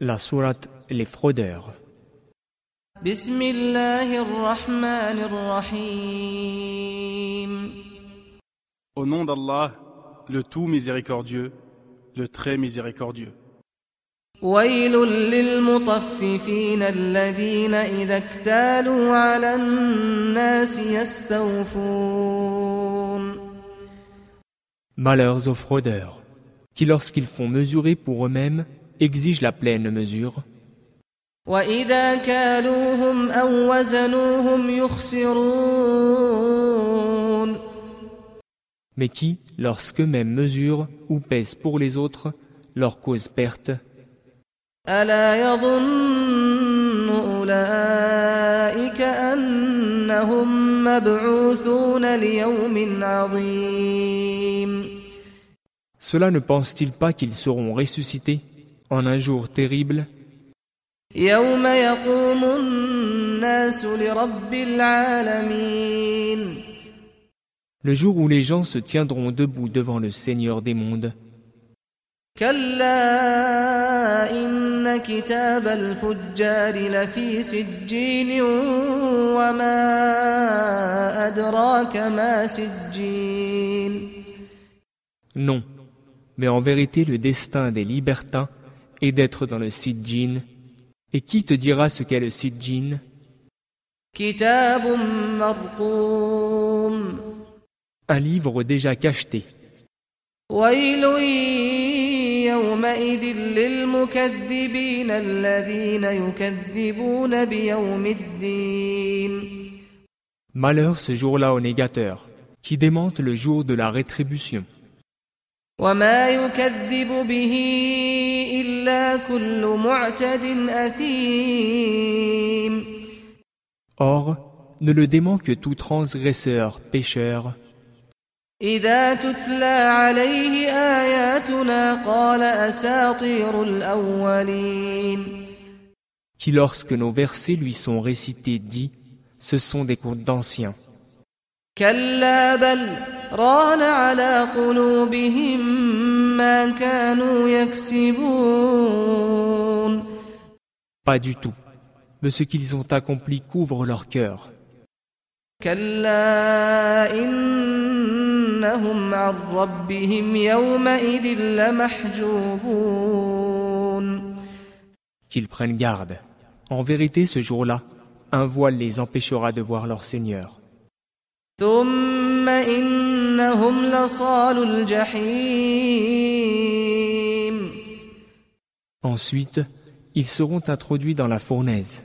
La sourate Les fraudeurs. بسم الله الرحمن الرحيم Au nom d'Allah, le tout miséricordieux, le très miséricordieux. ويل للمطففين الذين إذا اكتالوا على الناس يستوفون Malheurs aux fraudeurs, qui lorsqu'ils font mesurer pour eux-mêmes, exige la pleine mesure. Mais qui, lorsqu'eux-mêmes mesurent ou pèsent pour les autres, leur cause perte? Cela ne pensent-ils pas qu'ils seront ressuscités? en un jour terrible. Le jour où les gens se tiendront debout devant le Seigneur des mondes. Non, mais en vérité le destin des libertins est d'être dans le Sidjin. Et qui te dira ce qu'est le Sidjin كتاب مرقوم Un livre déjà cacheté. ويل يومئذ للمكذبين الذين يكذبون بيوم الدين Malheur ce jour-là aux négateurs, qui démentent le jour de la rétribution. وما يكذب به إلا كل معتد أثيم Or, ne le dément que tout transgresseur, pécheur, إذا تتلى عليه آياتنا قال أساطير الأولين qui lorsque nos versets lui sont récités dit Ce sont des contes d'anciens. كلا بل ران على قلوبهم ما كانوا يكسبون Pas du tout. Mais ce qu'ils ont accompli couvre leur cœur. كلا إنهم عن ربهم يومئذ لمحجوبون Qu'ils prennent garde. En vérité, ce jour-là, un voile les empêchera de voir leur Seigneur. ثم إنهم لصال الجحيم Ensuite, ils seront introduits dans la fournaise.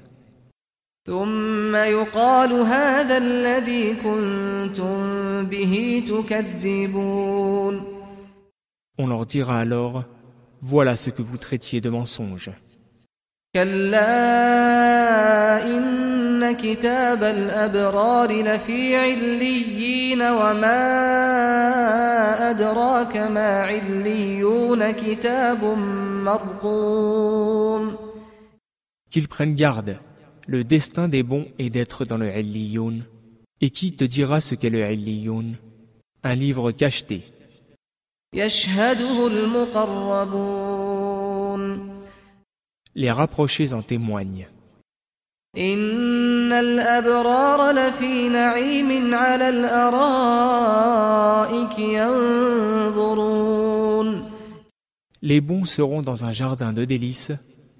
ثم يقال هذا الذي كنتم به تكذبون On leur dira alors Voilà ce que vous traitiez de mensonge. كلا إن كتاب الأبرار لفي عليين وما أدراك ما عليون كتاب مرقوم Qu'ils prennent garde. Le destin des bons est d'être dans le Elliyoun. Et qui te dira ce qu'est le Elliyoun Un livre cacheté, يشهده المقربون les rapprochés en témoignent. إن الأبرار لفي نعيم على الأرائك ينظرون Les bons seront dans un jardin de délices.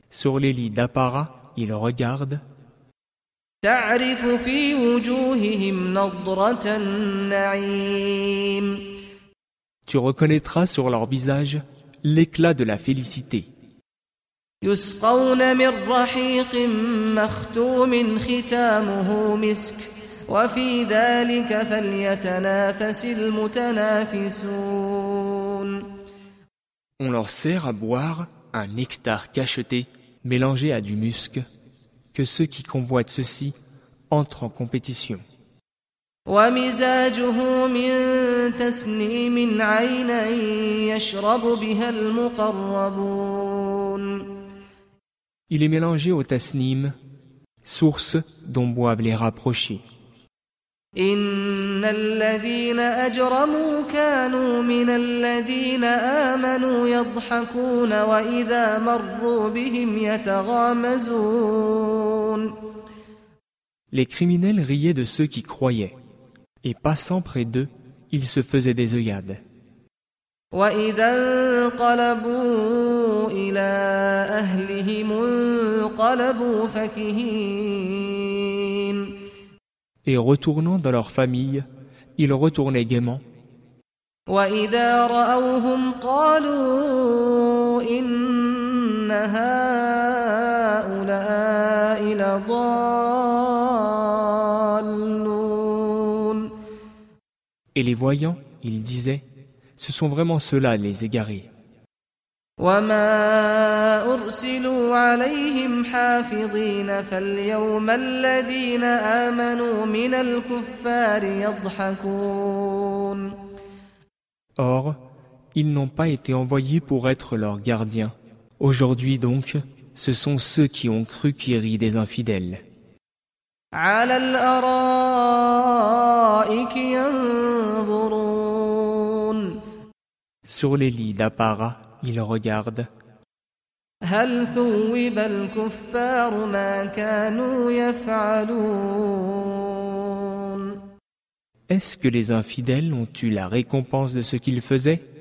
Sur les lits d'apparat, ils regardent. تعرف في وجوههم نضرة النعيم Tu reconnaîtras sur leur visage l'éclat de la félicité. يسقون من رحيق مختوم ختامه مسك وفي ذلك فليتنافس المتنافسون On leur sert à boire un nectar cacheté mélangé à du musc, que ceux qui convoitent ceci entrent en compétition. Il est mélangé au tasnim, source dont boivent les rapprochés. إن الذين أجرموا كانوا من الذين آمنوا يضحكون وإذا مروا بهم يتغامزون Les criminels riaient de ceux qui croyaient, et passant près d'eux, ils se faisaient des œillades. وإذا انقلبوا إلى أهلهم انقلبوا فكهين Et retournant dans leur famille, ils retournaient gaiement. وإذا رأوهم قالوا إن هؤلاء لضالون Et les voyant, ils disaient, ce sont vraiment ceux-là les égarés. وما أرسلوا عليهم حافظين فاليوم الذين آمنوا من الكفار يضحكون Or, ils n'ont pas été envoyés pour être leurs gardiens. Aujourd'hui donc, ce sont ceux qui ont cru qui rient des infidèles. على الأرائك ينظرون Sur les lits d'apparat, il regarde. Est-ce que les infidèles ont eu la récompense de ce qu'ils faisaient?